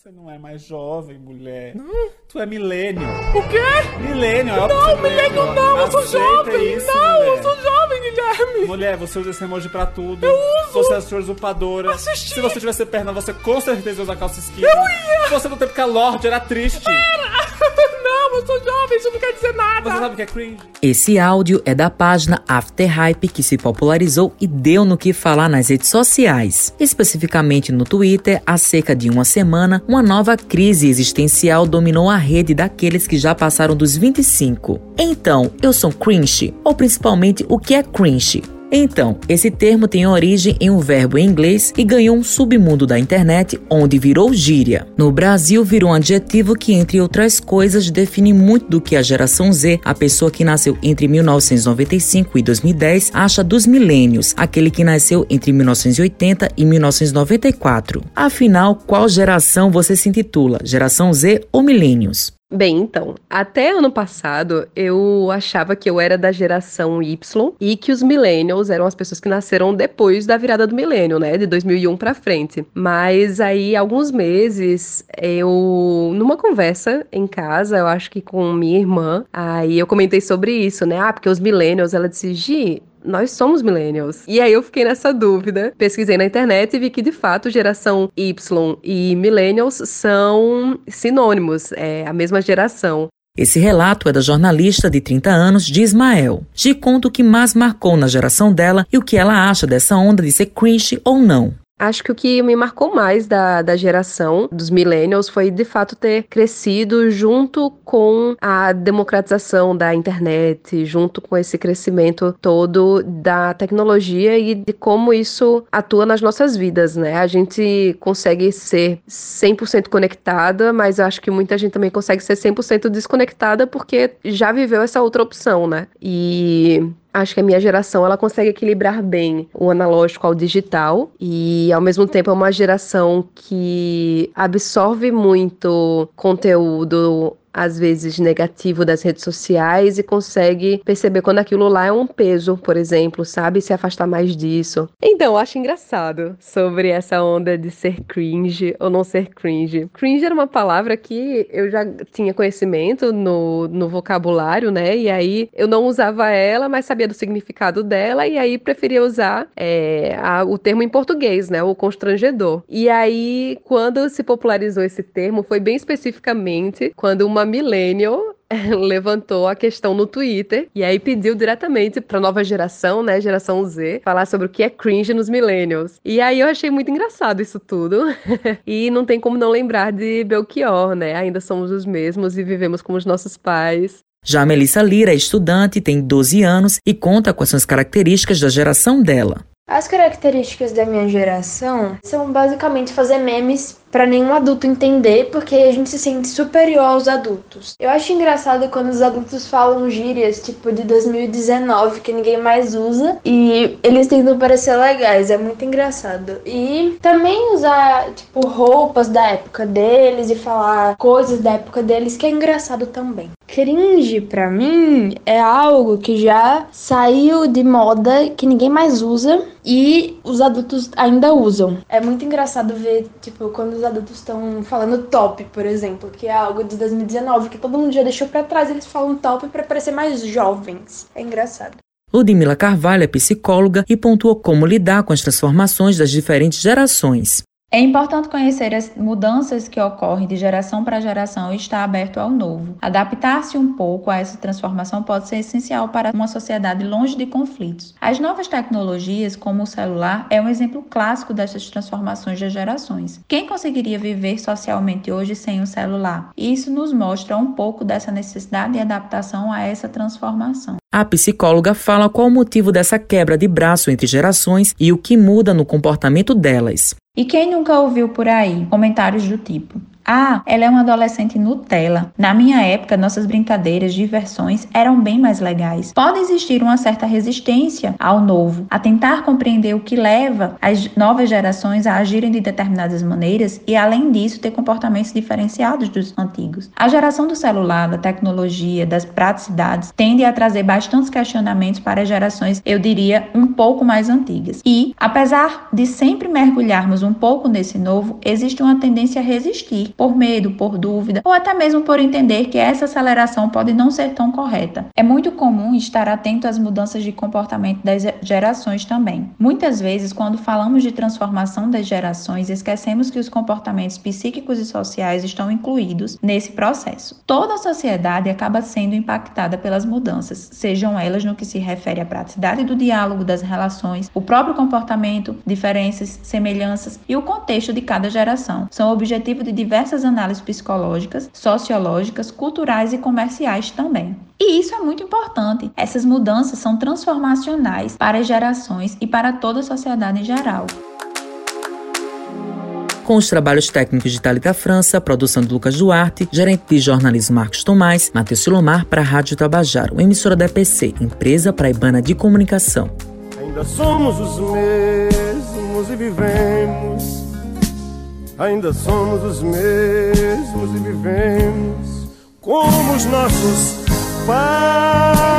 Você não é mais jovem, mulher. Não. Tu é milênio. O quê? Milênio, é Não, milênio não, eu sou jovem. isso, não, mulher. eu sou jovem, Guilherme. Mulher, você usa esse emoji pra tudo. Eu uso. Você é sua usurpadora. Assisti. Se você tivesse perna, você com certeza ia usar calça skinny. Eu ia. Você no tempo que a Lorde era triste. não, eu sou jovem, isso não quer dizer nada. Você sabe o que é cringe? Esse áudio é da página After Hype que se popularizou e deu no que falar nas redes sociais. Especificamente no Twitter, há cerca de uma semana, uma nova crise existencial dominou a rede daqueles que já passaram dos 25. Então, eu sou cringe? Ou principalmente, o que é cringe? Então, esse termo tem origem em um verbo em inglês e ganhou um submundo da internet onde virou gíria. No Brasil, virou um adjetivo que, entre outras coisas, define muito do que a geração Z, a pessoa que nasceu entre 1995 e 2010, acha dos milênios, aquele que nasceu entre 1980 e 1994. Afinal, qual geração você se intitula? Geração Z ou milênios? Bem, então, até ano passado eu achava que eu era da geração Y e que os millennials eram as pessoas que nasceram depois da virada do milênio, né, de 2001 pra frente. Mas aí, alguns meses, eu, numa conversa em casa, eu acho que com minha irmã, aí eu comentei sobre isso, né, ah, porque os millennials, ela disse, Gi, nós somos millennials. E aí eu fiquei nessa dúvida, pesquisei na internet e vi que de fato geração Y e millennials são sinônimos, é a mesma geração. Esse relato é da jornalista de 30 anos de Ismael. Te conta o que mais marcou na geração dela e o que ela acha dessa onda de ser cringe ou não. Acho que o que me marcou mais da, da geração dos millennials foi de fato ter crescido junto com a democratização da internet, junto com esse crescimento todo da tecnologia e de como isso atua nas nossas vidas, né? A gente consegue ser 100% conectada, mas acho que muita gente também consegue ser 100% desconectada porque já viveu essa outra opção, né? E Acho que a minha geração ela consegue equilibrar bem o analógico ao digital e ao mesmo tempo é uma geração que absorve muito conteúdo às vezes negativo das redes sociais e consegue perceber quando aquilo lá é um peso, por exemplo, sabe? Se afastar mais disso. Então, eu acho engraçado sobre essa onda de ser cringe ou não ser cringe. Cringe era uma palavra que eu já tinha conhecimento no, no vocabulário, né? E aí eu não usava ela, mas sabia do significado dela e aí preferia usar é, a, o termo em português, né? O constrangedor. E aí, quando se popularizou esse termo, foi bem especificamente quando uma millennial levantou a questão no Twitter e aí pediu diretamente para nova geração, né, geração Z, falar sobre o que é cringe nos millennials. E aí eu achei muito engraçado isso tudo. e não tem como não lembrar de Belchior, né? Ainda somos os mesmos e vivemos como os nossos pais. Já a Melissa Lira é estudante, tem 12 anos e conta são as características da geração dela. As características da minha geração são basicamente fazer memes para nenhum adulto entender, porque a gente se sente superior aos adultos. Eu acho engraçado quando os adultos falam gírias, tipo de 2019, que ninguém mais usa, e eles tentam parecer legais, é muito engraçado. E também usar, tipo, roupas da época deles e falar coisas da época deles, que é engraçado também. Cringe, pra mim, é algo que já saiu de moda, que ninguém mais usa, e os adultos ainda usam. É muito engraçado ver, tipo, quando os adultos estão falando top, por exemplo, que é algo de 2019 que todo mundo já deixou pra trás, eles falam top pra parecer mais jovens. É engraçado. Ludmila Carvalho é psicóloga e pontuou como lidar com as transformações das diferentes gerações. É importante conhecer as mudanças que ocorrem de geração para geração e estar aberto ao novo. Adaptar-se um pouco a essa transformação pode ser essencial para uma sociedade longe de conflitos. As novas tecnologias, como o celular, é um exemplo clássico dessas transformações das gerações. Quem conseguiria viver socialmente hoje sem um celular? Isso nos mostra um pouco dessa necessidade de adaptação a essa transformação. A psicóloga fala qual o motivo dessa quebra de braço entre gerações e o que muda no comportamento delas. E quem nunca ouviu por aí comentários do tipo: Ah, ela é uma adolescente Nutella. Na minha época, nossas brincadeiras, diversões eram bem mais legais. Pode existir uma certa resistência ao novo, a tentar compreender o que leva as novas gerações a agirem de determinadas maneiras e, além disso, ter comportamentos diferenciados dos antigos. A geração do celular, da tecnologia, das praticidades tende a trazer bastantes questionamentos para gerações, eu diria, um pouco mais antigas. E, apesar de sempre mergulharmos um pouco nesse novo, existe uma tendência a resistir, por medo, por dúvida, ou até mesmo por entender que essa aceleração pode não ser tão correta. É muito comum estar atento às mudanças de comportamento das gerações também. Muitas vezes, quando falamos de transformação das gerações, esquecemos que os comportamentos psíquicos e sociais estão incluídos nesse processo. Toda a sociedade acaba sendo impactada pelas mudanças, sejam elas no que se refere à praticidade do diálogo, das relações, o próprio comportamento, diferenças, semelhanças e o contexto de cada geração. São objetivo de diversas análises psicológicas, sociológicas, culturais e comerciais também. E isso é muito importante. Essas mudanças são transformacionais para as gerações e para toda a sociedade em geral com os trabalhos técnicos de Thalita França, produção de Lucas Duarte, gerente de jornalismo Marcos Tomás, Matheus Silomar para a Rádio Tabajaro, emissora da EPC, empresa praibana de comunicação. Ainda somos os mesmos e vivemos. Ainda somos os mesmos e vivemos como os nossos pais.